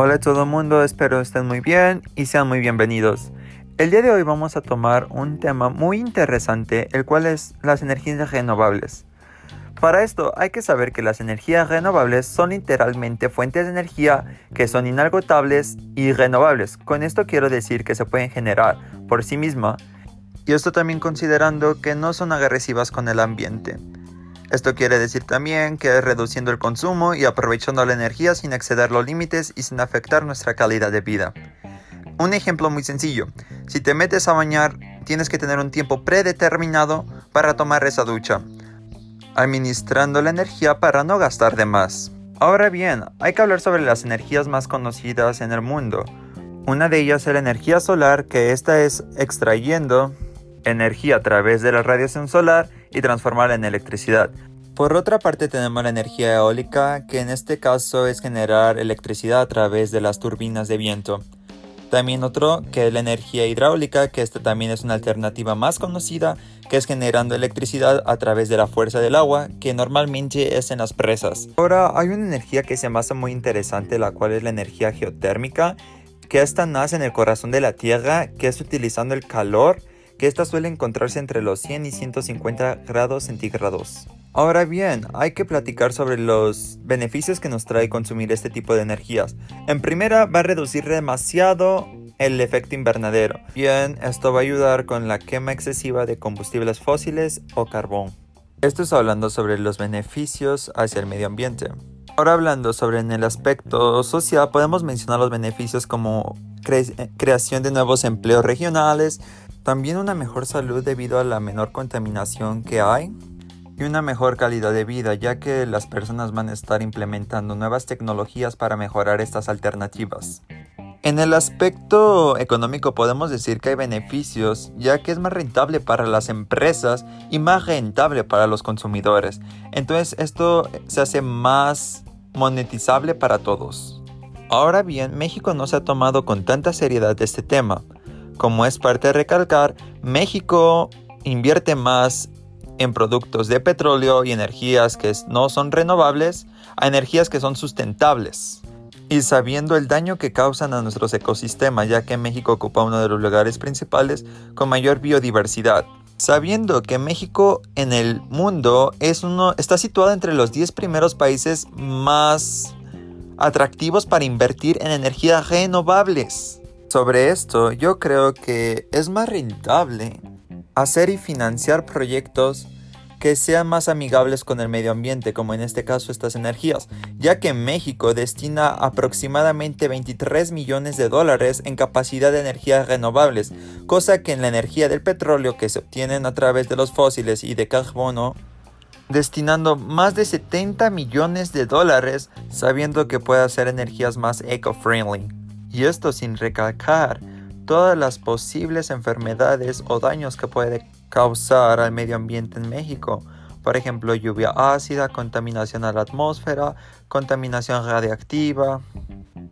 Hola a todo el mundo, espero estén muy bien y sean muy bienvenidos. El día de hoy vamos a tomar un tema muy interesante, el cual es las energías renovables. Para esto hay que saber que las energías renovables son literalmente fuentes de energía que son inagotables y renovables. Con esto quiero decir que se pueden generar por sí misma y esto también considerando que no son agresivas con el ambiente. Esto quiere decir también que reduciendo el consumo y aprovechando la energía sin exceder los límites y sin afectar nuestra calidad de vida. Un ejemplo muy sencillo, si te metes a bañar tienes que tener un tiempo predeterminado para tomar esa ducha, administrando la energía para no gastar de más. Ahora bien, hay que hablar sobre las energías más conocidas en el mundo. Una de ellas es la energía solar, que esta es extrayendo energía a través de la radiación solar y transformarla en electricidad. Por otra parte tenemos la energía eólica, que en este caso es generar electricidad a través de las turbinas de viento. También otro que es la energía hidráulica, que esta también es una alternativa más conocida, que es generando electricidad a través de la fuerza del agua, que normalmente es en las presas. Ahora hay una energía que se me hace muy interesante, la cual es la energía geotérmica, que esta nace en el corazón de la Tierra, que es utilizando el calor que esta suele encontrarse entre los 100 y 150 grados centígrados. Ahora bien, hay que platicar sobre los beneficios que nos trae consumir este tipo de energías. En primera, va a reducir demasiado el efecto invernadero. Bien, esto va a ayudar con la quema excesiva de combustibles fósiles o carbón. Esto es hablando sobre los beneficios hacia el medio ambiente. Ahora hablando sobre el aspecto social, podemos mencionar los beneficios como creación de nuevos empleos regionales, también una mejor salud debido a la menor contaminación que hay y una mejor calidad de vida ya que las personas van a estar implementando nuevas tecnologías para mejorar estas alternativas. En el aspecto económico podemos decir que hay beneficios ya que es más rentable para las empresas y más rentable para los consumidores. Entonces esto se hace más monetizable para todos. Ahora bien, México no se ha tomado con tanta seriedad este tema, como es parte de recalcar, México invierte más en productos de petróleo y energías que no son renovables a energías que son sustentables. Y sabiendo el daño que causan a nuestros ecosistemas, ya que México ocupa uno de los lugares principales con mayor biodiversidad. Sabiendo que México en el mundo es uno, está situado entre los 10 primeros países más atractivos para invertir en energías renovables. Sobre esto, yo creo que es más rentable hacer y financiar proyectos que sean más amigables con el medio ambiente, como en este caso estas energías, ya que México destina aproximadamente 23 millones de dólares en capacidad de energías renovables, cosa que en la energía del petróleo que se obtienen a través de los fósiles y de carbono, destinando más de 70 millones de dólares sabiendo que puede hacer energías más eco-friendly y esto sin recalcar todas las posibles enfermedades o daños que puede causar al medio ambiente en México. Por ejemplo, lluvia ácida, contaminación a la atmósfera, contaminación radiactiva.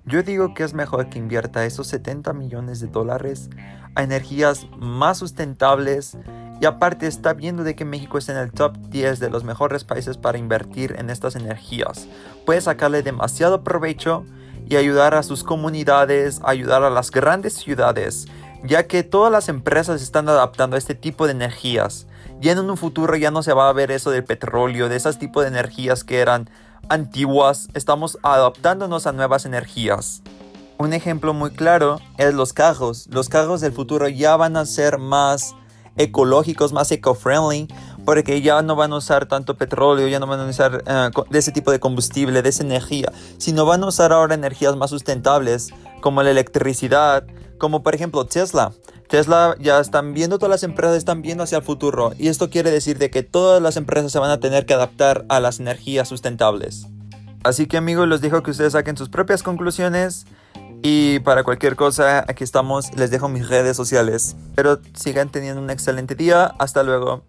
Yo digo que es mejor que invierta esos 70 millones de dólares a energías más sustentables y aparte está viendo de que México está en el top 10 de los mejores países para invertir en estas energías. Puede sacarle demasiado provecho y ayudar a sus comunidades, ayudar a las grandes ciudades, ya que todas las empresas están adaptando a este tipo de energías. Ya en un futuro ya no se va a ver eso del petróleo, de esos tipos de energías que eran antiguas, estamos adaptándonos a nuevas energías. Un ejemplo muy claro es los carros. Los carros del futuro ya van a ser más ecológicos, más eco-friendly, porque ya no van a usar tanto petróleo, ya no van a usar eh, de ese tipo de combustible, de esa energía, sino van a usar ahora energías más sustentables, como la electricidad, como por ejemplo Tesla. Tesla ya están viendo, todas las empresas están viendo hacia el futuro, y esto quiere decir de que todas las empresas se van a tener que adaptar a las energías sustentables. Así que amigos, les dejo que ustedes saquen sus propias conclusiones. Y para cualquier cosa, aquí estamos. Les dejo mis redes sociales. Pero sigan teniendo un excelente día. Hasta luego.